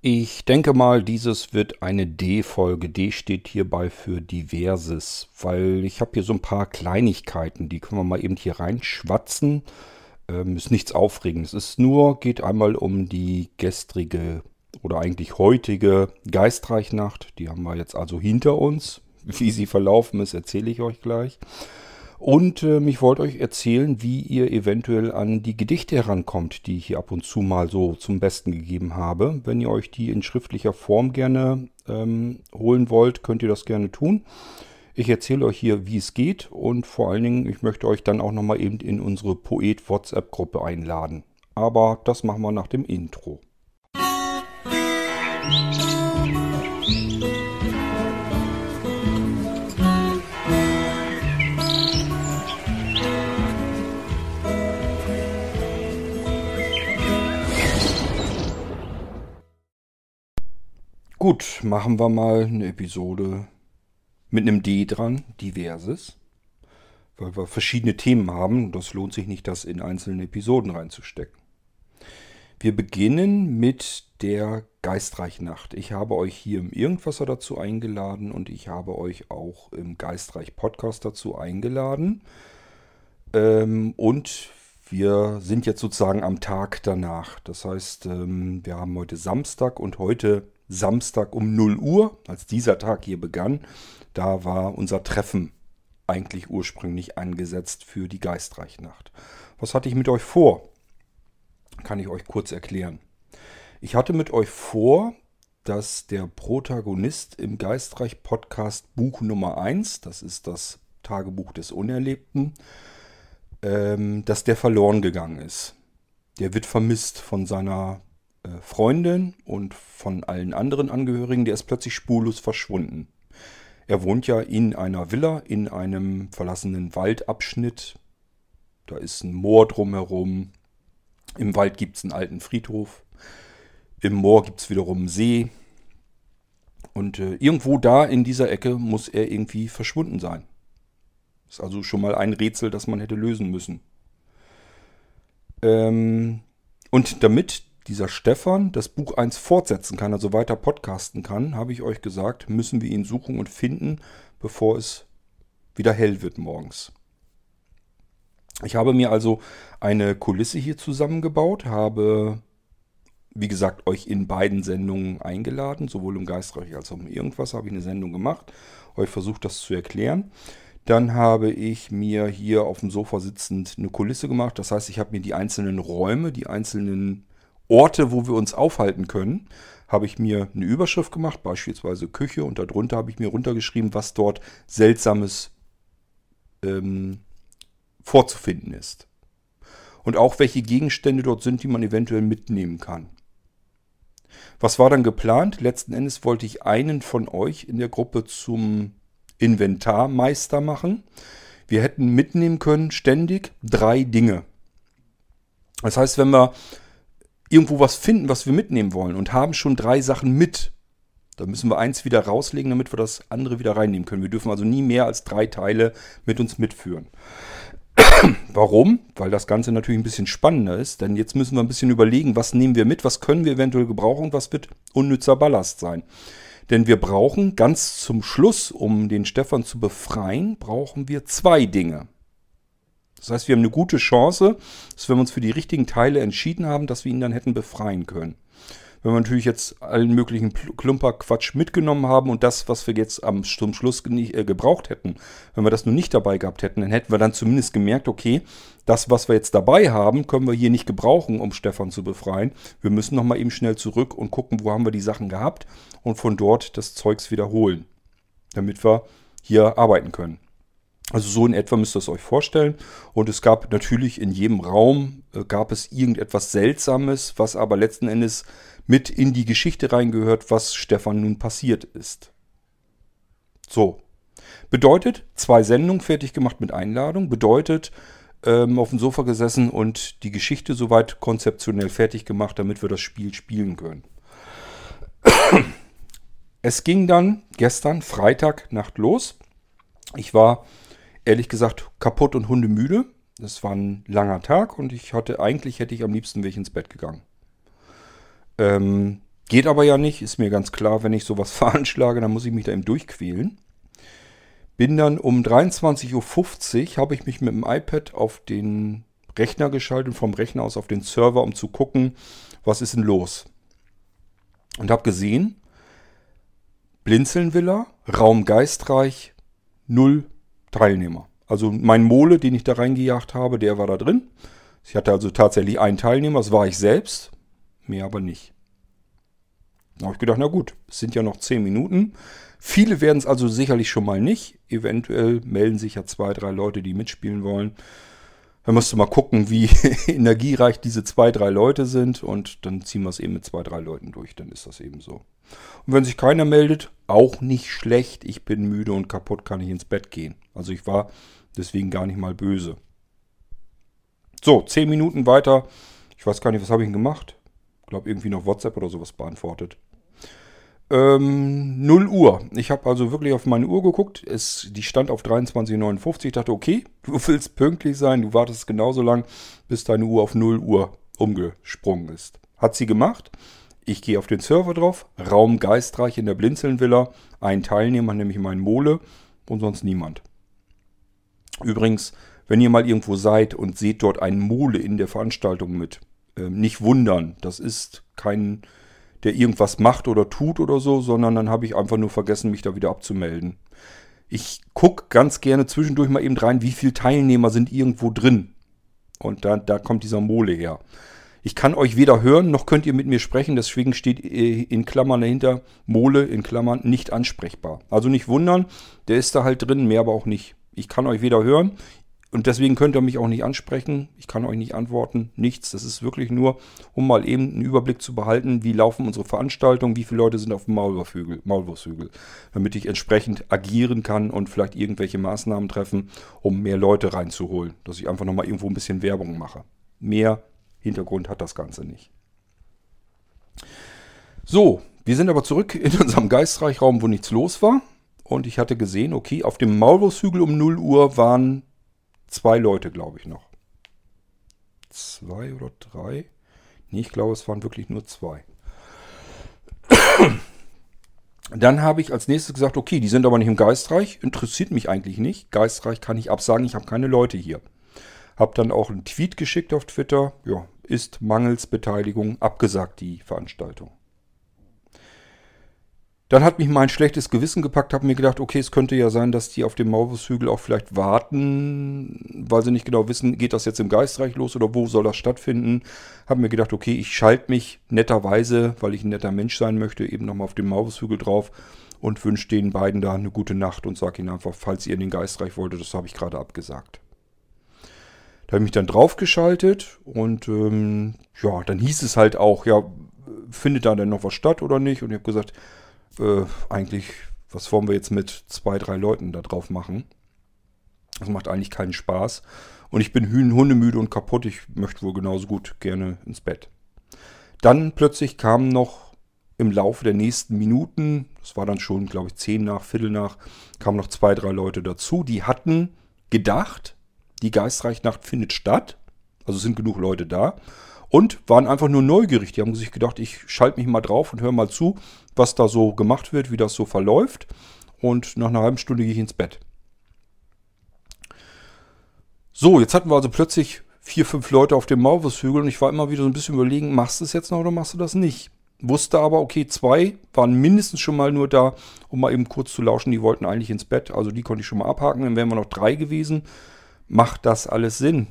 Ich denke mal, dieses wird eine D-Folge. D steht hierbei für Diverses, weil ich habe hier so ein paar Kleinigkeiten, die können wir mal eben hier reinschwatzen. Ähm, ist nichts Aufregendes. Es ist nur, geht einmal um die gestrige oder eigentlich heutige Geistreichnacht. Die haben wir jetzt also hinter uns. Wie sie verlaufen ist, erzähle ich euch gleich. Und äh, ich wollte euch erzählen, wie ihr eventuell an die Gedichte herankommt, die ich hier ab und zu mal so zum Besten gegeben habe. Wenn ihr euch die in schriftlicher Form gerne ähm, holen wollt, könnt ihr das gerne tun. Ich erzähle euch hier, wie es geht und vor allen Dingen, ich möchte euch dann auch nochmal eben in unsere Poet-WhatsApp-Gruppe einladen. Aber das machen wir nach dem Intro. Musik Gut, machen wir mal eine Episode mit einem D dran, diverses. Weil wir verschiedene Themen haben. Das lohnt sich nicht, das in einzelne Episoden reinzustecken. Wir beginnen mit der Geistreich-Nacht. Ich habe euch hier im Irgendwasser dazu eingeladen und ich habe euch auch im Geistreich-Podcast dazu eingeladen. Ähm, und wir sind jetzt sozusagen am Tag danach. Das heißt, ähm, wir haben heute Samstag und heute Samstag um 0 Uhr, als dieser Tag hier begann, da war unser Treffen eigentlich ursprünglich angesetzt für die Geistreichnacht. Was hatte ich mit euch vor? Kann ich euch kurz erklären. Ich hatte mit euch vor, dass der Protagonist im Geistreich Podcast Buch Nummer 1, das ist das Tagebuch des Unerlebten, ähm, dass der verloren gegangen ist. Der wird vermisst von seiner Freundin und von allen anderen Angehörigen, der ist plötzlich spurlos verschwunden. Er wohnt ja in einer Villa, in einem verlassenen Waldabschnitt. Da ist ein Moor drumherum. Im Wald gibt es einen alten Friedhof. Im Moor gibt es wiederum einen See. Und äh, irgendwo da in dieser Ecke muss er irgendwie verschwunden sein. Ist also schon mal ein Rätsel, das man hätte lösen müssen. Ähm, und damit dieser Stefan das Buch 1 fortsetzen kann, also weiter podcasten kann, habe ich euch gesagt, müssen wir ihn suchen und finden, bevor es wieder hell wird morgens. Ich habe mir also eine Kulisse hier zusammengebaut, habe, wie gesagt, euch in beiden Sendungen eingeladen, sowohl im Geistreich als auch im Irgendwas habe ich eine Sendung gemacht, euch versucht das zu erklären. Dann habe ich mir hier auf dem Sofa sitzend eine Kulisse gemacht. Das heißt, ich habe mir die einzelnen Räume, die einzelnen Orte, wo wir uns aufhalten können, habe ich mir eine Überschrift gemacht, beispielsweise Küche, und darunter habe ich mir runtergeschrieben, was dort Seltsames ähm, vorzufinden ist. Und auch welche Gegenstände dort sind, die man eventuell mitnehmen kann. Was war dann geplant? Letzten Endes wollte ich einen von euch in der Gruppe zum Inventarmeister machen. Wir hätten mitnehmen können ständig drei Dinge. Das heißt, wenn wir irgendwo was finden, was wir mitnehmen wollen und haben schon drei Sachen mit. Da müssen wir eins wieder rauslegen, damit wir das andere wieder reinnehmen können. Wir dürfen also nie mehr als drei Teile mit uns mitführen. Warum? Weil das Ganze natürlich ein bisschen spannender ist, denn jetzt müssen wir ein bisschen überlegen, was nehmen wir mit, was können wir eventuell gebrauchen und was wird unnützer Ballast sein. Denn wir brauchen ganz zum Schluss, um den Stefan zu befreien, brauchen wir zwei Dinge. Das heißt, wir haben eine gute Chance, dass wenn wir uns für die richtigen Teile entschieden haben, dass wir ihn dann hätten befreien können. Wenn wir natürlich jetzt allen möglichen Klumperquatsch mitgenommen haben und das, was wir jetzt am zum Schluss äh, gebraucht hätten, wenn wir das nur nicht dabei gehabt hätten, dann hätten wir dann zumindest gemerkt, okay, das, was wir jetzt dabei haben, können wir hier nicht gebrauchen, um Stefan zu befreien. Wir müssen nochmal eben schnell zurück und gucken, wo haben wir die Sachen gehabt und von dort das Zeugs wiederholen, damit wir hier arbeiten können. Also so in etwa müsst ihr es euch vorstellen. Und es gab natürlich in jedem Raum, äh, gab es irgendetwas Seltsames, was aber letzten Endes mit in die Geschichte reingehört, was Stefan nun passiert ist. So. Bedeutet, zwei Sendungen fertig gemacht mit Einladung. Bedeutet, ähm, auf dem Sofa gesessen und die Geschichte soweit konzeptionell fertig gemacht, damit wir das Spiel spielen können. Es ging dann gestern Freitag Nacht los. Ich war ehrlich gesagt kaputt und hundemüde. Es war ein langer Tag und ich hatte, eigentlich hätte ich am liebsten wäre ins Bett gegangen. Ähm, Geht aber ja nicht, ist mir ganz klar, wenn ich sowas veranschlage, dann muss ich mich da eben durchquälen. Bin dann um 23.50 Uhr, habe ich mich mit dem iPad auf den Rechner geschaltet, vom Rechner aus auf den Server, um zu gucken, was ist denn los. Und habe gesehen, Blinzeln Raum Geistreich, null Teilnehmer. Also mein Mole, den ich da reingejagt habe, der war da drin. Ich hatte also tatsächlich einen Teilnehmer, das war ich selbst, mehr aber nicht. Da habe ich gedacht, na gut, es sind ja noch 10 Minuten. Viele werden es also sicherlich schon mal nicht. Eventuell melden sich ja zwei, drei Leute, die mitspielen wollen. Dann musst du mal gucken, wie energiereich diese zwei, drei Leute sind und dann ziehen wir es eben mit zwei, drei Leuten durch. Dann ist das eben so. Und wenn sich keiner meldet, auch nicht schlecht. Ich bin müde und kaputt, kann ich ins Bett gehen. Also ich war deswegen gar nicht mal böse. So, zehn Minuten weiter. Ich weiß gar nicht, was habe ich denn gemacht? Ich glaube, irgendwie noch WhatsApp oder sowas beantwortet. Ähm, 0 Uhr. Ich habe also wirklich auf meine Uhr geguckt. Es, die stand auf 23,59. Ich dachte, okay, du willst pünktlich sein. Du wartest genauso lang, bis deine Uhr auf 0 Uhr umgesprungen ist. Hat sie gemacht. Ich gehe auf den Server drauf. Raum geistreich in der Blinzeln-Villa. Ein Teilnehmer, nämlich mein Mole. Und sonst niemand. Übrigens, wenn ihr mal irgendwo seid und seht dort einen Mole in der Veranstaltung mit, äh, nicht wundern. Das ist kein der irgendwas macht oder tut oder so, sondern dann habe ich einfach nur vergessen, mich da wieder abzumelden. Ich gucke ganz gerne zwischendurch mal eben rein, wie viele Teilnehmer sind irgendwo drin. Und da, da kommt dieser Mole her. Ich kann euch weder hören, noch könnt ihr mit mir sprechen. Deswegen steht äh, in Klammern dahinter Mole in Klammern nicht ansprechbar. Also nicht wundern, der ist da halt drin, mehr aber auch nicht. Ich kann euch weder hören, und deswegen könnt ihr mich auch nicht ansprechen. Ich kann euch nicht antworten. Nichts. Das ist wirklich nur, um mal eben einen Überblick zu behalten, wie laufen unsere Veranstaltungen, wie viele Leute sind auf dem Maulwurfshügel, Maulwurfshügel. Damit ich entsprechend agieren kann und vielleicht irgendwelche Maßnahmen treffen, um mehr Leute reinzuholen. Dass ich einfach nochmal irgendwo ein bisschen Werbung mache. Mehr Hintergrund hat das Ganze nicht. So, wir sind aber zurück in unserem Geistreichraum, wo nichts los war. Und ich hatte gesehen, okay, auf dem Maulwurfshügel um 0 Uhr waren zwei Leute, glaube ich, noch. Zwei oder drei? Nee, ich glaube, es waren wirklich nur zwei. Dann habe ich als nächstes gesagt, okay, die sind aber nicht im Geistreich, interessiert mich eigentlich nicht. Geistreich kann ich absagen, ich habe keine Leute hier. Hab dann auch einen Tweet geschickt auf Twitter, ja, ist mangels Beteiligung abgesagt die Veranstaltung. Dann hat mich mein schlechtes Gewissen gepackt, habe mir gedacht, okay, es könnte ja sein, dass die auf dem Maulwurfshügel auch vielleicht warten, weil sie nicht genau wissen, geht das jetzt im Geistreich los oder wo soll das stattfinden. Habe mir gedacht, okay, ich schalte mich netterweise, weil ich ein netter Mensch sein möchte, eben nochmal auf dem Maulwurfshügel drauf und wünsche den beiden da eine gute Nacht und sage ihnen einfach, falls ihr in den Geistreich wolltet, das habe ich gerade abgesagt. Da habe ich mich dann draufgeschaltet und ähm, ja, dann hieß es halt auch, ja, findet da denn noch was statt oder nicht? Und ich habe gesagt, äh, eigentlich, was wollen wir jetzt mit zwei, drei Leuten da drauf machen? Das macht eigentlich keinen Spaß. Und ich bin hundemüde und kaputt. Ich möchte wohl genauso gut gerne ins Bett. Dann plötzlich kamen noch im Laufe der nächsten Minuten, das war dann schon, glaube ich, zehn nach, Viertel nach, kamen noch zwei, drei Leute dazu. Die hatten gedacht, die Geistreichnacht findet statt. Also sind genug Leute da und waren einfach nur neugierig. Die haben sich gedacht, ich schalte mich mal drauf und höre mal zu, was da so gemacht wird, wie das so verläuft. Und nach einer halben Stunde gehe ich ins Bett. So, jetzt hatten wir also plötzlich vier, fünf Leute auf dem Maulwurfshügel und ich war immer wieder so ein bisschen überlegen, machst du es jetzt noch oder machst du das nicht? Wusste aber, okay, zwei waren mindestens schon mal nur da, um mal eben kurz zu lauschen. Die wollten eigentlich ins Bett, also die konnte ich schon mal abhaken. Dann wären wir noch drei gewesen. Macht das alles Sinn?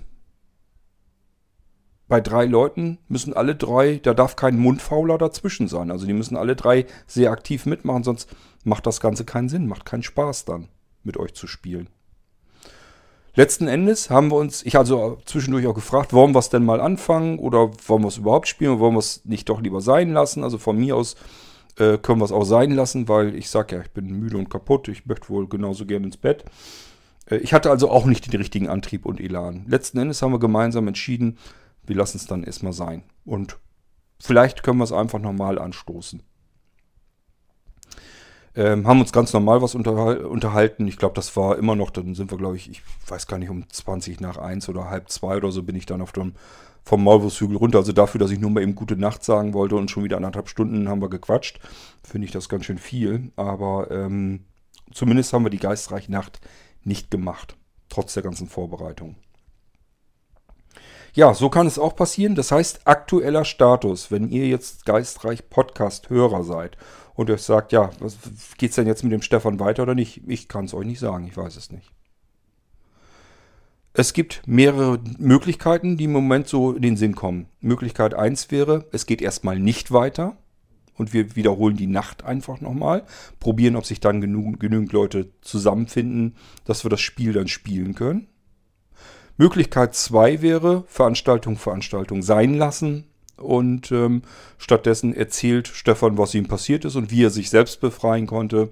Bei drei Leuten müssen alle drei, da darf kein Mundfauler dazwischen sein. Also die müssen alle drei sehr aktiv mitmachen, sonst macht das Ganze keinen Sinn, macht keinen Spaß dann, mit euch zu spielen. Letzten Endes haben wir uns, ich also zwischendurch auch gefragt, wollen wir es denn mal anfangen oder wollen wir es überhaupt spielen oder wollen wir es nicht doch lieber sein lassen? Also von mir aus äh, können wir es auch sein lassen, weil ich sage ja, ich bin müde und kaputt, ich möchte wohl genauso gerne ins Bett. Äh, ich hatte also auch nicht den richtigen Antrieb und Elan. Letzten Endes haben wir gemeinsam entschieden, wir lassen es dann erstmal sein. Und vielleicht können wir es einfach normal anstoßen. Ähm, haben uns ganz normal was unterhalten. Ich glaube, das war immer noch, dann sind wir, glaube ich, ich weiß gar nicht, um 20 nach 1 oder halb 2 oder so bin ich dann auf dem vom Maulwurfshügel runter. Also dafür, dass ich nur mal eben gute Nacht sagen wollte und schon wieder anderthalb Stunden haben wir gequatscht, finde ich das ganz schön viel. Aber ähm, zumindest haben wir die geistreiche Nacht nicht gemacht, trotz der ganzen Vorbereitung. Ja, so kann es auch passieren. Das heißt, aktueller Status, wenn ihr jetzt geistreich Podcast-Hörer seid und euch sagt, ja, was geht's denn jetzt mit dem Stefan weiter oder nicht? Ich kann es euch nicht sagen, ich weiß es nicht. Es gibt mehrere Möglichkeiten, die im Moment so in den Sinn kommen. Möglichkeit 1 wäre, es geht erstmal nicht weiter und wir wiederholen die Nacht einfach nochmal, probieren, ob sich dann genügend Leute zusammenfinden, dass wir das Spiel dann spielen können. Möglichkeit 2 wäre, Veranstaltung, Veranstaltung sein lassen und ähm, stattdessen erzählt Stefan, was ihm passiert ist und wie er sich selbst befreien konnte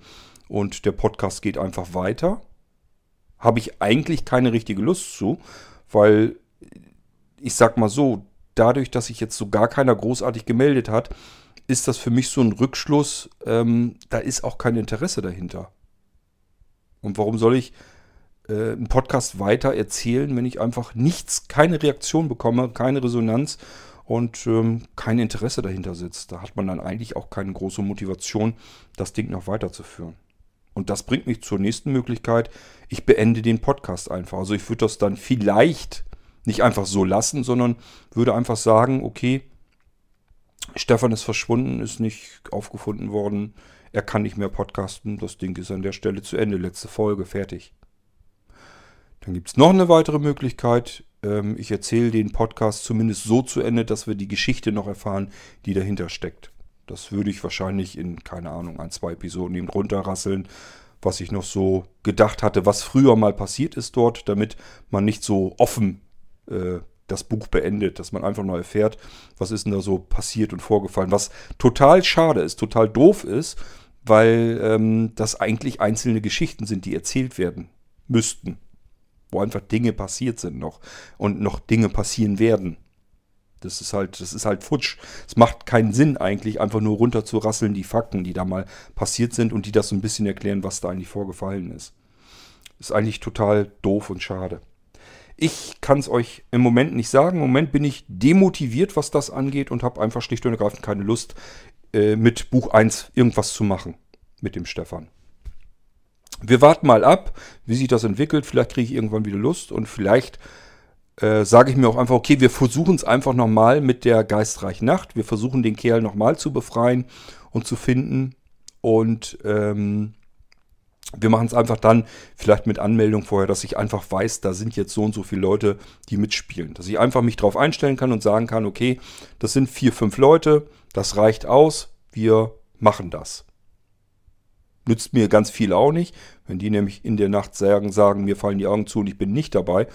und der Podcast geht einfach weiter. Habe ich eigentlich keine richtige Lust zu, weil ich sag mal so, dadurch, dass sich jetzt so gar keiner großartig gemeldet hat, ist das für mich so ein Rückschluss, ähm, da ist auch kein Interesse dahinter. Und warum soll ich äh, einen Podcast weiter erzählen, wenn ich einfach nichts, keine Reaktion bekomme, keine Resonanz und ähm, kein Interesse dahinter sitzt. Da hat man dann eigentlich auch keine große Motivation, das Ding noch weiterzuführen. Und das bringt mich zur nächsten Möglichkeit. Ich beende den Podcast einfach. Also ich würde das dann vielleicht nicht einfach so lassen, sondern würde einfach sagen, okay, Stefan ist verschwunden, ist nicht aufgefunden worden, er kann nicht mehr podcasten, das Ding ist an der Stelle zu Ende, letzte Folge, fertig. Dann gibt es noch eine weitere Möglichkeit. Ähm, ich erzähle den Podcast zumindest so zu Ende, dass wir die Geschichte noch erfahren, die dahinter steckt. Das würde ich wahrscheinlich in, keine Ahnung, ein, zwei Episoden eben runterrasseln, was ich noch so gedacht hatte, was früher mal passiert ist dort, damit man nicht so offen äh, das Buch beendet, dass man einfach nur erfährt, was ist denn da so passiert und vorgefallen. Was total schade ist, total doof ist, weil ähm, das eigentlich einzelne Geschichten sind, die erzählt werden müssten wo einfach Dinge passiert sind noch und noch Dinge passieren werden. Das ist halt, das ist halt futsch. Es macht keinen Sinn eigentlich, einfach nur runter zu rasseln die Fakten, die da mal passiert sind und die das so ein bisschen erklären, was da eigentlich vorgefallen ist. Ist eigentlich total doof und schade. Ich kann es euch im Moment nicht sagen. Im Moment bin ich demotiviert, was das angeht und habe einfach schlicht und ergreifend keine Lust, äh, mit Buch 1 irgendwas zu machen. Mit dem Stefan wir warten mal ab, wie sich das entwickelt. Vielleicht kriege ich irgendwann wieder Lust und vielleicht äh, sage ich mir auch einfach, okay, wir versuchen es einfach nochmal mit der geistreichen Nacht. Wir versuchen den Kerl nochmal zu befreien und zu finden. Und ähm, wir machen es einfach dann vielleicht mit Anmeldung vorher, dass ich einfach weiß, da sind jetzt so und so viele Leute, die mitspielen. Dass ich einfach mich darauf einstellen kann und sagen kann, okay, das sind vier, fünf Leute, das reicht aus, wir machen das nützt mir ganz viel auch nicht. Wenn die nämlich in der Nacht sagen, sagen, mir fallen die Augen zu und ich bin nicht dabei,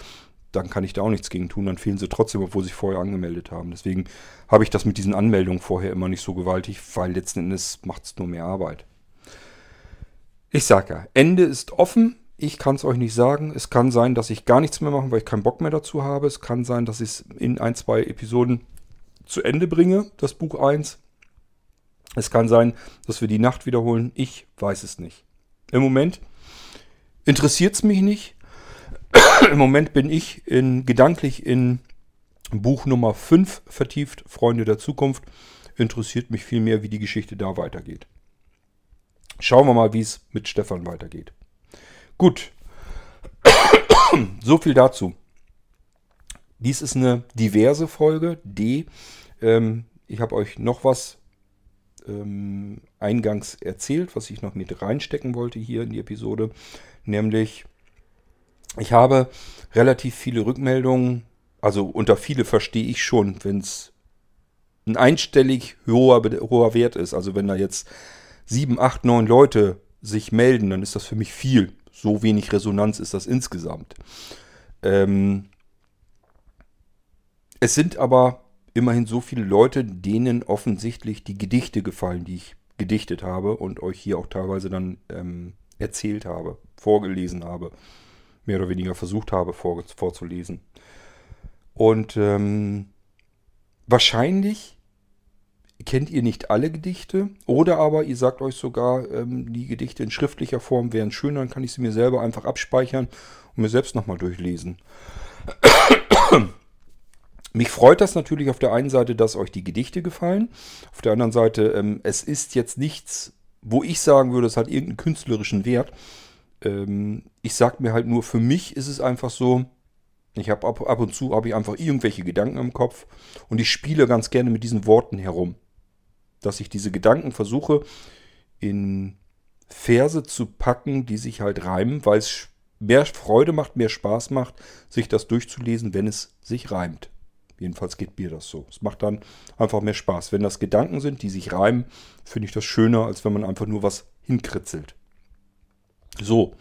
dann kann ich da auch nichts gegen tun. Dann fehlen sie trotzdem, obwohl sie vorher angemeldet haben. Deswegen habe ich das mit diesen Anmeldungen vorher immer nicht so gewaltig, weil letzten Endes macht es nur mehr Arbeit. Ich sage ja, Ende ist offen. Ich kann es euch nicht sagen. Es kann sein, dass ich gar nichts mehr mache, weil ich keinen Bock mehr dazu habe. Es kann sein, dass ich es in ein, zwei Episoden zu Ende bringe, das Buch 1. Es kann sein, dass wir die Nacht wiederholen. Ich weiß es nicht. Im Moment interessiert es mich nicht. Im Moment bin ich in, gedanklich in Buch Nummer 5 vertieft, Freunde der Zukunft. Interessiert mich vielmehr, wie die Geschichte da weitergeht. Schauen wir mal, wie es mit Stefan weitergeht. Gut. so viel dazu. Dies ist eine diverse Folge. D. Ähm, ich habe euch noch was ähm, eingangs erzählt, was ich noch mit reinstecken wollte hier in die Episode. Nämlich, ich habe relativ viele Rückmeldungen, also unter viele verstehe ich schon, wenn es ein einstellig hoher, hoher Wert ist. Also wenn da jetzt sieben, acht, neun Leute sich melden, dann ist das für mich viel. So wenig Resonanz ist das insgesamt. Ähm, es sind aber immerhin so viele Leute, denen offensichtlich die Gedichte gefallen, die ich gedichtet habe und euch hier auch teilweise dann ähm, erzählt habe, vorgelesen habe, mehr oder weniger versucht habe vor, vorzulesen. Und ähm, wahrscheinlich kennt ihr nicht alle Gedichte oder aber ihr sagt euch sogar, ähm, die Gedichte in schriftlicher Form wären schön, dann kann ich sie mir selber einfach abspeichern und mir selbst nochmal durchlesen. Mich freut das natürlich auf der einen Seite, dass euch die Gedichte gefallen. Auf der anderen Seite, ähm, es ist jetzt nichts, wo ich sagen würde, es hat irgendeinen künstlerischen Wert. Ähm, ich sag mir halt nur, für mich ist es einfach so, ich habe ab, ab und zu habe ich einfach irgendwelche Gedanken im Kopf und ich spiele ganz gerne mit diesen Worten herum. Dass ich diese Gedanken versuche in Verse zu packen, die sich halt reimen, weil es mehr Freude macht, mehr Spaß macht, sich das durchzulesen, wenn es sich reimt. Jedenfalls geht mir das so. Es macht dann einfach mehr Spaß. Wenn das Gedanken sind, die sich reimen, finde ich das schöner, als wenn man einfach nur was hinkritzelt. So.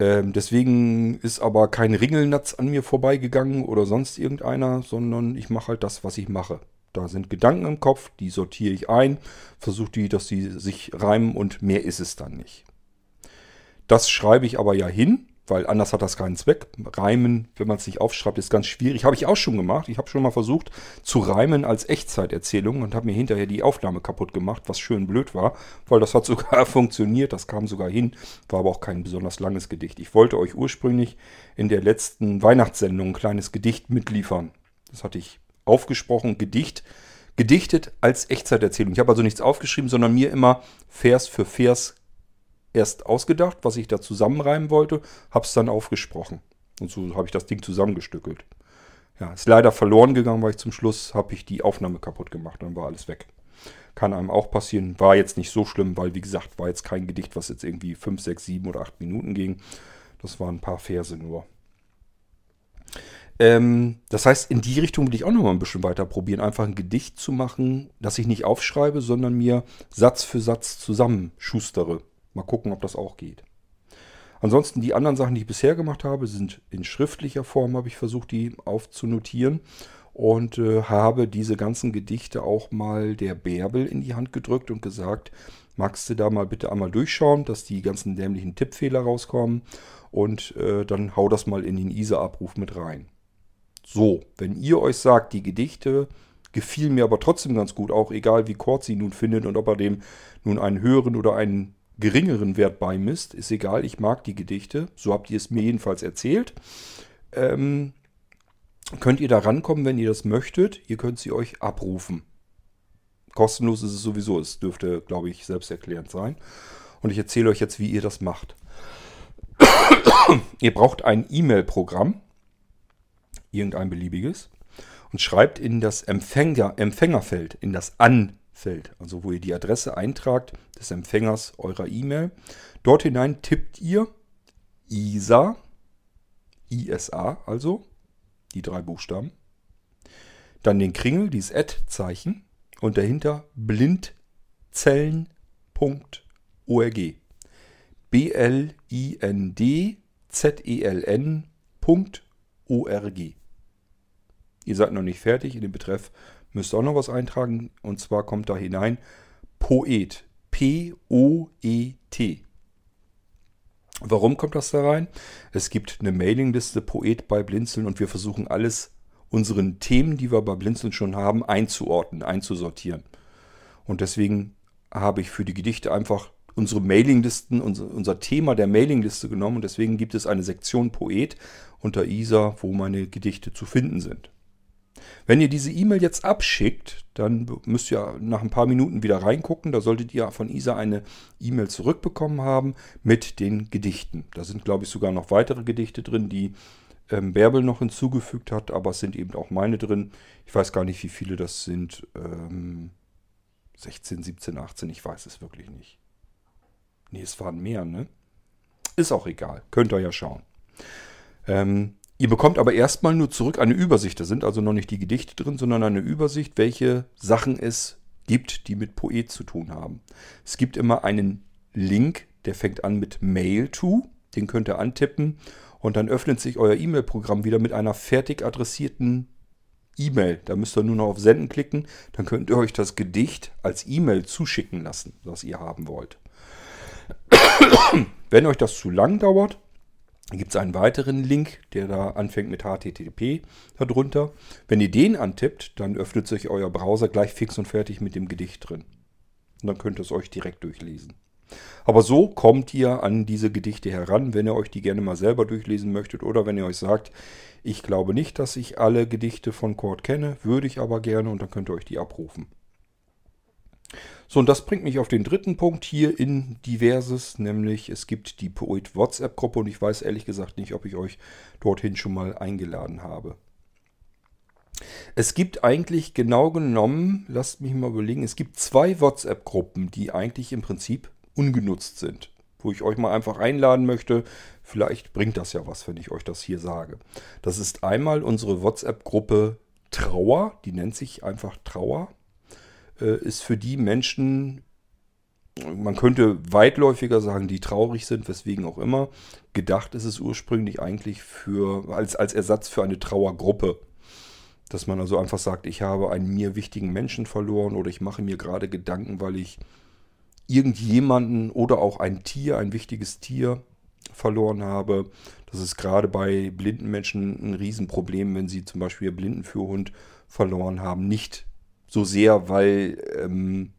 Ähm, deswegen ist aber kein Ringelnatz an mir vorbeigegangen oder sonst irgendeiner, sondern ich mache halt das, was ich mache. Da sind Gedanken im Kopf, die sortiere ich ein, versuche die, dass sie sich reimen und mehr ist es dann nicht. Das schreibe ich aber ja hin, weil anders hat das keinen Zweck. Reimen, wenn man es nicht aufschreibt, ist ganz schwierig. Habe ich auch schon gemacht. Ich habe schon mal versucht zu reimen als Echtzeiterzählung und habe mir hinterher die Aufnahme kaputt gemacht, was schön blöd war, weil das hat sogar funktioniert, das kam sogar hin, war aber auch kein besonders langes Gedicht. Ich wollte euch ursprünglich in der letzten Weihnachtssendung ein kleines Gedicht mitliefern. Das hatte ich aufgesprochen, Gedicht, gedichtet als Echtzeiterzählung. Ich habe also nichts aufgeschrieben, sondern mir immer Vers für Vers erst ausgedacht, was ich da zusammenreimen wollte, habe es dann aufgesprochen. Und so habe ich das Ding zusammengestückelt. Ja, ist leider verloren gegangen, weil ich zum Schluss habe ich die Aufnahme kaputt gemacht. Dann war alles weg. Kann einem auch passieren. War jetzt nicht so schlimm, weil wie gesagt, war jetzt kein Gedicht, was jetzt irgendwie 5, 6, 7 oder 8 Minuten ging. Das waren ein paar Verse nur. Ähm, das heißt, in die Richtung will ich auch noch mal ein bisschen weiter probieren. Einfach ein Gedicht zu machen, das ich nicht aufschreibe, sondern mir Satz für Satz zusammenschustere. Mal gucken, ob das auch geht. Ansonsten die anderen Sachen, die ich bisher gemacht habe, sind in schriftlicher Form, habe ich versucht, die aufzunotieren und äh, habe diese ganzen Gedichte auch mal der Bärbel in die Hand gedrückt und gesagt, magst du da mal bitte einmal durchschauen, dass die ganzen dämlichen Tippfehler rauskommen und äh, dann hau das mal in den ISA-Abruf mit rein. So, wenn ihr euch sagt, die Gedichte gefielen mir aber trotzdem ganz gut, auch egal wie Kurt sie nun findet und ob er dem nun einen höheren oder einen geringeren Wert beimisst, ist egal, ich mag die Gedichte, so habt ihr es mir jedenfalls erzählt. Ähm, könnt ihr da rankommen, wenn ihr das möchtet. Ihr könnt sie euch abrufen. Kostenlos ist es sowieso, es dürfte, glaube ich, selbsterklärend sein. Und ich erzähle euch jetzt, wie ihr das macht. ihr braucht ein E-Mail-Programm, irgendein beliebiges, und schreibt in das Empfänger, Empfängerfeld, in das An Feld, also wo ihr die Adresse eintragt des Empfängers eurer E-Mail. Dort hinein tippt ihr ISA, ISA also, die drei Buchstaben, dann den Kringel, dieses Ad-Zeichen und dahinter blindzellen.org. B-L-I-N-D-Z-E-L-N.org. Ihr seid noch nicht fertig. In den Betreff müsst auch noch was eintragen. Und zwar kommt da hinein Poet. P-O-E-T. Warum kommt das da rein? Es gibt eine Mailingliste Poet bei Blinzeln und wir versuchen alles unseren Themen, die wir bei Blinzeln schon haben, einzuordnen, einzusortieren. Und deswegen habe ich für die Gedichte einfach unsere Mailinglisten, unser, unser Thema der Mailingliste genommen und deswegen gibt es eine Sektion Poet unter ISA, wo meine Gedichte zu finden sind. Wenn ihr diese E-Mail jetzt abschickt, dann müsst ihr nach ein paar Minuten wieder reingucken. Da solltet ihr von Isa eine E-Mail zurückbekommen haben mit den Gedichten. Da sind, glaube ich, sogar noch weitere Gedichte drin, die ähm, Bärbel noch hinzugefügt hat, aber es sind eben auch meine drin. Ich weiß gar nicht, wie viele das sind. Ähm, 16, 17, 18, ich weiß es wirklich nicht. Nee, es waren mehr, ne? Ist auch egal. Könnt ihr ja schauen. Ähm, Ihr bekommt aber erstmal nur zurück eine Übersicht. Da sind also noch nicht die Gedichte drin, sondern eine Übersicht, welche Sachen es gibt, die mit Poet zu tun haben. Es gibt immer einen Link, der fängt an mit Mail to. Den könnt ihr antippen und dann öffnet sich euer E-Mail-Programm wieder mit einer fertig adressierten E-Mail. Da müsst ihr nur noch auf Senden klicken. Dann könnt ihr euch das Gedicht als E-Mail zuschicken lassen, was ihr haben wollt. Wenn euch das zu lang dauert, gibt es einen weiteren Link, der da anfängt mit HTTP darunter. Wenn ihr den antippt, dann öffnet sich euer Browser gleich fix und fertig mit dem Gedicht drin. Und dann könnt ihr es euch direkt durchlesen. Aber so kommt ihr an diese Gedichte heran, wenn ihr euch die gerne mal selber durchlesen möchtet oder wenn ihr euch sagt, ich glaube nicht, dass ich alle Gedichte von Kurt kenne, würde ich aber gerne und dann könnt ihr euch die abrufen. So, und das bringt mich auf den dritten Punkt hier in Diverses, nämlich es gibt die Poet WhatsApp-Gruppe und ich weiß ehrlich gesagt nicht, ob ich euch dorthin schon mal eingeladen habe. Es gibt eigentlich genau genommen, lasst mich mal überlegen, es gibt zwei WhatsApp-Gruppen, die eigentlich im Prinzip ungenutzt sind. Wo ich euch mal einfach einladen möchte. Vielleicht bringt das ja was, wenn ich euch das hier sage. Das ist einmal unsere WhatsApp-Gruppe Trauer, die nennt sich einfach Trauer. Äh, ist für die Menschen, man könnte weitläufiger sagen, die traurig sind, weswegen auch immer. Gedacht ist es ursprünglich eigentlich für, als, als Ersatz für eine Trauergruppe. Dass man also einfach sagt, ich habe einen mir wichtigen Menschen verloren oder ich mache mir gerade Gedanken, weil ich irgendjemanden oder auch ein Tier, ein wichtiges Tier verloren habe. Das ist gerade bei blinden Menschen ein Riesenproblem, wenn sie zum Beispiel ihr Blindenführhund verloren haben. Nicht so sehr, weil ähm,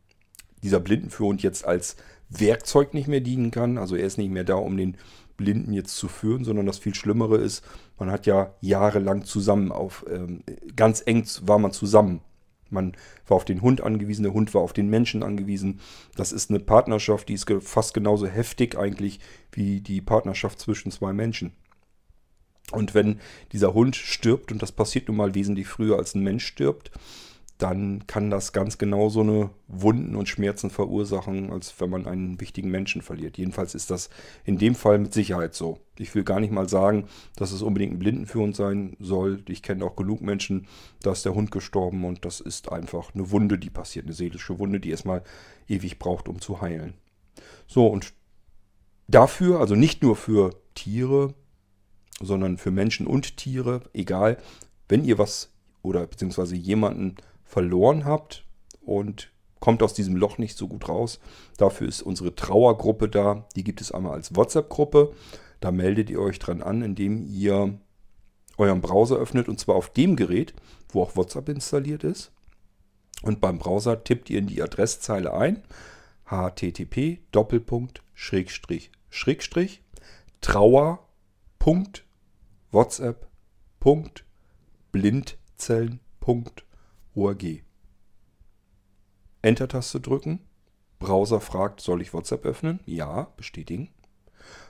dieser Blindenführhund jetzt als Werkzeug nicht mehr dienen kann. Also er ist nicht mehr da, um den Blinden jetzt zu führen, sondern das viel Schlimmere ist, man hat ja jahrelang zusammen auf, ähm, ganz eng war man zusammen. Man war auf den Hund angewiesen, der Hund war auf den Menschen angewiesen. Das ist eine Partnerschaft, die ist fast genauso heftig eigentlich wie die Partnerschaft zwischen zwei Menschen. Und wenn dieser Hund stirbt, und das passiert nun mal wesentlich früher als ein Mensch stirbt, dann kann das ganz genau so eine Wunden und Schmerzen verursachen, als wenn man einen wichtigen Menschen verliert. Jedenfalls ist das in dem Fall mit Sicherheit so. Ich will gar nicht mal sagen, dass es unbedingt ein Blindenführhund sein soll. Ich kenne auch genug Menschen, da ist der Hund gestorben und das ist einfach eine Wunde, die passiert, eine seelische Wunde, die erstmal ewig braucht, um zu heilen. So, und dafür, also nicht nur für Tiere, sondern für Menschen und Tiere, egal, wenn ihr was oder beziehungsweise jemanden verloren habt und kommt aus diesem Loch nicht so gut raus. Dafür ist unsere Trauergruppe da. Die gibt es einmal als WhatsApp-Gruppe. Da meldet ihr euch dran an, indem ihr euren Browser öffnet und zwar auf dem Gerät, wo auch WhatsApp installiert ist. Und beim Browser tippt ihr in die Adresszeile ein http trauer.whatsapp.blindzellen.org ORG. Enter-Taste drücken. Browser fragt, soll ich WhatsApp öffnen? Ja, bestätigen.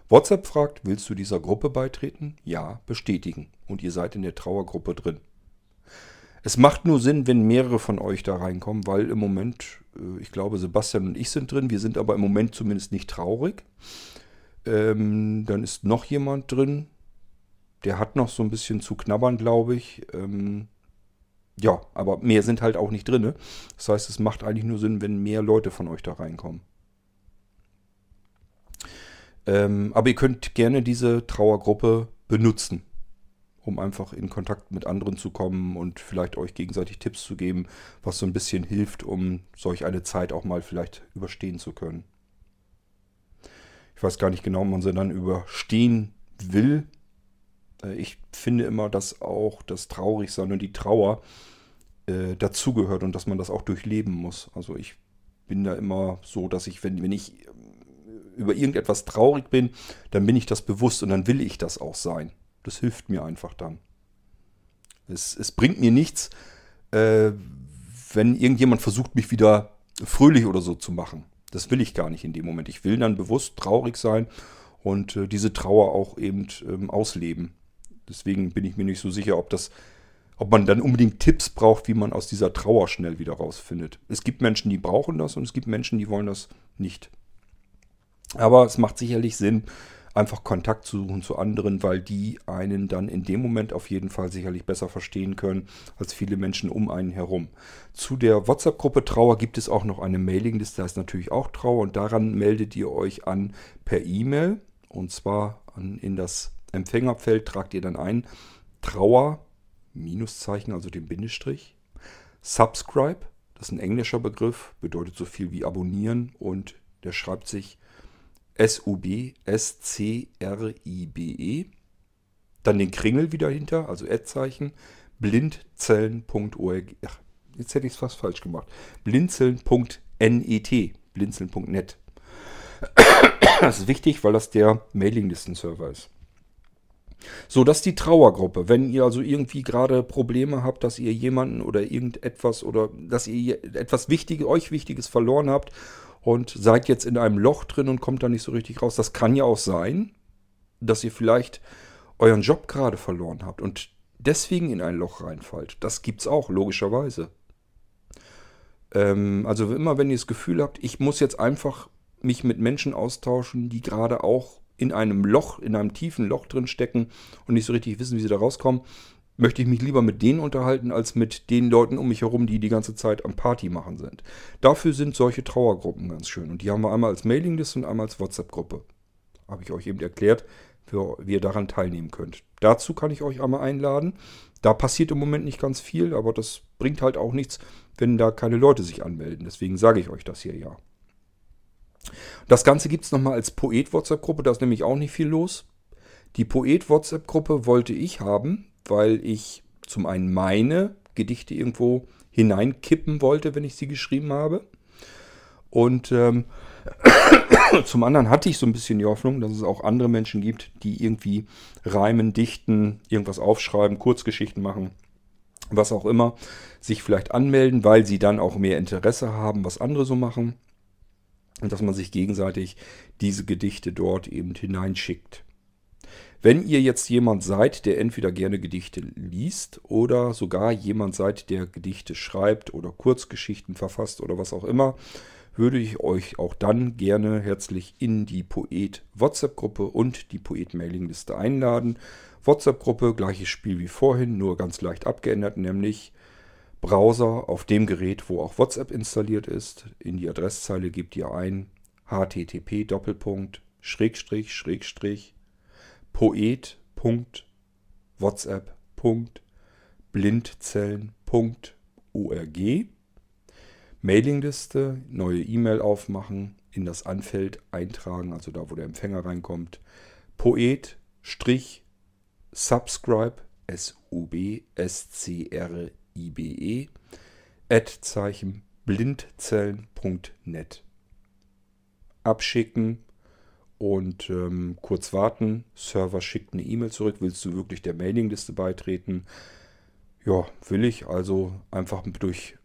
WhatsApp fragt, willst du dieser Gruppe beitreten? Ja, bestätigen. Und ihr seid in der Trauergruppe drin. Es macht nur Sinn, wenn mehrere von euch da reinkommen, weil im Moment, äh, ich glaube, Sebastian und ich sind drin. Wir sind aber im Moment zumindest nicht traurig. Ähm, dann ist noch jemand drin. Der hat noch so ein bisschen zu knabbern, glaube ich. Ähm, ja, aber mehr sind halt auch nicht drin. Das heißt, es macht eigentlich nur Sinn, wenn mehr Leute von euch da reinkommen. Ähm, aber ihr könnt gerne diese Trauergruppe benutzen, um einfach in Kontakt mit anderen zu kommen und vielleicht euch gegenseitig Tipps zu geben, was so ein bisschen hilft, um solch eine Zeit auch mal vielleicht überstehen zu können. Ich weiß gar nicht genau, ob man sie dann überstehen will. Äh, ich finde immer, dass auch das Traurigsein und die Trauer äh, dazugehört und dass man das auch durchleben muss. Also ich bin da immer so, dass ich, wenn, wenn ich äh, über irgendetwas traurig bin, dann bin ich das bewusst und dann will ich das auch sein. Das hilft mir einfach dann. Es, es bringt mir nichts, äh, wenn irgendjemand versucht, mich wieder fröhlich oder so zu machen. Das will ich gar nicht in dem Moment. Ich will dann bewusst traurig sein und äh, diese Trauer auch eben ähm, ausleben. Deswegen bin ich mir nicht so sicher, ob das, ob man dann unbedingt Tipps braucht, wie man aus dieser Trauer schnell wieder rausfindet. Es gibt Menschen, die brauchen das und es gibt Menschen, die wollen das nicht. Aber es macht sicherlich Sinn, einfach Kontakt zu suchen zu anderen, weil die einen dann in dem Moment auf jeden Fall sicherlich besser verstehen können als viele Menschen um einen herum. Zu der WhatsApp-Gruppe Trauer gibt es auch noch eine Mailingliste, heißt natürlich auch Trauer und daran meldet ihr euch an per E-Mail und zwar an, in das Empfängerfeld tragt ihr dann ein Trauer, Minuszeichen, also den Bindestrich, Subscribe, das ist ein englischer Begriff, bedeutet so viel wie abonnieren und der schreibt sich S-U-B-S-C-R-I-B-E. Dann den Kringel wieder hinter, also Ad-Zeichen, blindzellen.org. Jetzt hätte ich es fast falsch gemacht. Blinzeln.net, blinzeln.net. Das ist wichtig, weil das der Mailinglisten-Server ist. So, das ist die Trauergruppe. Wenn ihr also irgendwie gerade Probleme habt, dass ihr jemanden oder irgendetwas oder dass ihr etwas Wichtiges, euch Wichtiges verloren habt und seid jetzt in einem Loch drin und kommt da nicht so richtig raus. Das kann ja auch sein, dass ihr vielleicht euren Job gerade verloren habt und deswegen in ein Loch reinfallt. Das gibt's auch, logischerweise. Ähm, also immer wenn ihr das Gefühl habt, ich muss jetzt einfach mich mit Menschen austauschen, die gerade auch in einem Loch, in einem tiefen Loch drin stecken und nicht so richtig wissen, wie sie da rauskommen, möchte ich mich lieber mit denen unterhalten, als mit den Leuten um mich herum, die die ganze Zeit am Party machen sind. Dafür sind solche Trauergruppen ganz schön. Und die haben wir einmal als Mailingliste und einmal als WhatsApp-Gruppe. Habe ich euch eben erklärt, wie ihr daran teilnehmen könnt. Dazu kann ich euch einmal einladen. Da passiert im Moment nicht ganz viel, aber das bringt halt auch nichts, wenn da keine Leute sich anmelden. Deswegen sage ich euch das hier ja. Das Ganze gibt es nochmal als Poet-WhatsApp-Gruppe, da ist nämlich auch nicht viel los. Die Poet-WhatsApp-Gruppe wollte ich haben, weil ich zum einen meine Gedichte irgendwo hineinkippen wollte, wenn ich sie geschrieben habe. Und ähm, zum anderen hatte ich so ein bisschen die Hoffnung, dass es auch andere Menschen gibt, die irgendwie reimen, dichten, irgendwas aufschreiben, Kurzgeschichten machen, was auch immer, sich vielleicht anmelden, weil sie dann auch mehr Interesse haben, was andere so machen. Und dass man sich gegenseitig diese Gedichte dort eben hineinschickt. Wenn ihr jetzt jemand seid, der entweder gerne Gedichte liest oder sogar jemand seid, der Gedichte schreibt oder Kurzgeschichten verfasst oder was auch immer, würde ich euch auch dann gerne herzlich in die Poet WhatsApp-Gruppe und die Poet Mailingliste einladen. WhatsApp-Gruppe, gleiches Spiel wie vorhin, nur ganz leicht abgeändert, nämlich Browser auf dem Gerät, wo auch WhatsApp installiert ist. In die Adresszeile gebt ihr ein http poet.whatsapp.blindzellen.org Mailingliste, neue E-Mail aufmachen, in das Anfeld eintragen, also da, wo der Empfänger reinkommt. Poet-subscribe, S-U-B-S-C-R-I-B-E, Ad-Zeichen blindzellen.net. Abschicken und ähm, kurz warten. Server schickt eine E-Mail zurück. Willst du wirklich der Mailingliste beitreten? Ja, will ich. Also einfach durch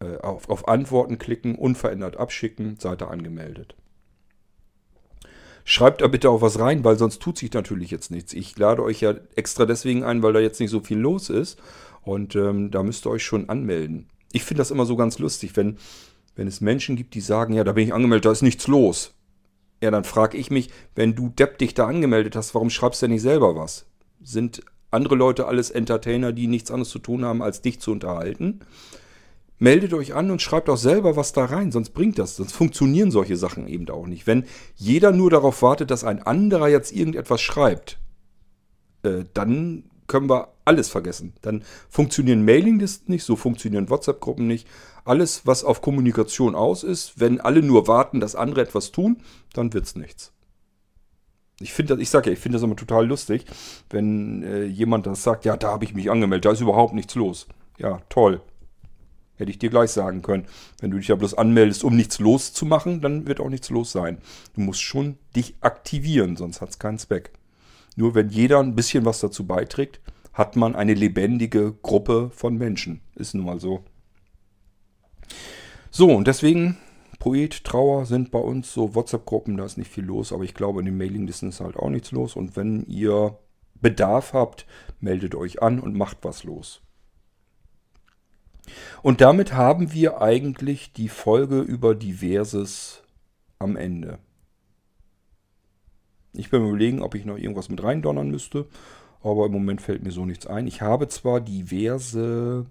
äh, auf, auf Antworten klicken, unverändert abschicken, ihr angemeldet. Schreibt da bitte auch was rein, weil sonst tut sich natürlich jetzt nichts. Ich lade euch ja extra deswegen ein, weil da jetzt nicht so viel los ist. Und ähm, da müsst ihr euch schon anmelden. Ich finde das immer so ganz lustig, wenn, wenn es Menschen gibt, die sagen, ja, da bin ich angemeldet, da ist nichts los. Ja, dann frage ich mich, wenn du Depp dich da angemeldet hast, warum schreibst du denn nicht selber was? Sind andere Leute alles Entertainer, die nichts anderes zu tun haben, als dich zu unterhalten? meldet euch an und schreibt auch selber was da rein, sonst bringt das, sonst funktionieren solche Sachen eben auch nicht. Wenn jeder nur darauf wartet, dass ein anderer jetzt irgendetwas schreibt, äh, dann können wir alles vergessen. Dann funktionieren Mailinglisten nicht, so funktionieren WhatsApp-Gruppen nicht. Alles, was auf Kommunikation aus ist, wenn alle nur warten, dass andere etwas tun, dann wird es nichts. Ich finde ich sage ja, ich finde das immer total lustig, wenn äh, jemand das sagt, ja, da habe ich mich angemeldet, da ist überhaupt nichts los. Ja, toll. Hätte ich dir gleich sagen können. Wenn du dich ja bloß anmeldest, um nichts loszumachen, dann wird auch nichts los sein. Du musst schon dich aktivieren, sonst hat es keinen Zweck. Nur wenn jeder ein bisschen was dazu beiträgt, hat man eine lebendige Gruppe von Menschen. Ist nun mal so. So, und deswegen, Poet, Trauer sind bei uns so WhatsApp-Gruppen, da ist nicht viel los, aber ich glaube, in den Mailinglisten ist halt auch nichts los. Und wenn ihr Bedarf habt, meldet euch an und macht was los. Und damit haben wir eigentlich die Folge über Diverses am Ende. Ich bin mir überlegen, ob ich noch irgendwas mit reindonnern müsste, aber im Moment fällt mir so nichts ein. Ich habe zwar diverse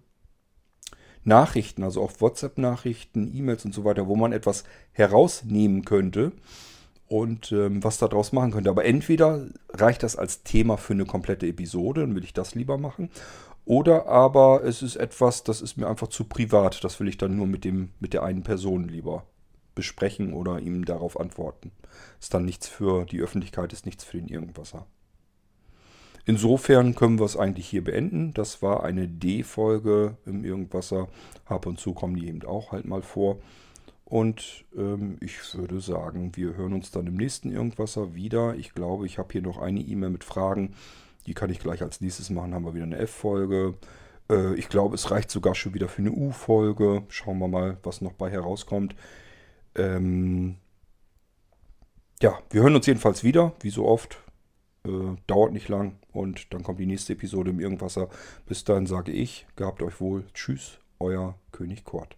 Nachrichten, also auch WhatsApp-Nachrichten, E-Mails und so weiter, wo man etwas herausnehmen könnte und ähm, was daraus machen könnte. Aber entweder reicht das als Thema für eine komplette Episode, dann will ich das lieber machen. Oder aber es ist etwas, das ist mir einfach zu privat. Das will ich dann nur mit, dem, mit der einen Person lieber besprechen oder ihm darauf antworten. Ist dann nichts für die Öffentlichkeit, ist nichts für den Irgendwasser. Insofern können wir es eigentlich hier beenden. Das war eine D-Folge im Irgendwasser. Ab und zu kommen die eben auch halt mal vor. Und ähm, ich würde sagen, wir hören uns dann im nächsten Irgendwasser wieder. Ich glaube, ich habe hier noch eine E-Mail mit Fragen. Die kann ich gleich als nächstes machen. Haben wir wieder eine F-Folge. Äh, ich glaube, es reicht sogar schon wieder für eine U-Folge. Schauen wir mal, was noch bei herauskommt. Ähm ja, wir hören uns jedenfalls wieder, wie so oft. Äh, dauert nicht lang und dann kommt die nächste Episode im Irgendwasser. Bis dahin sage ich, gehabt euch wohl. Tschüss, euer König Kort.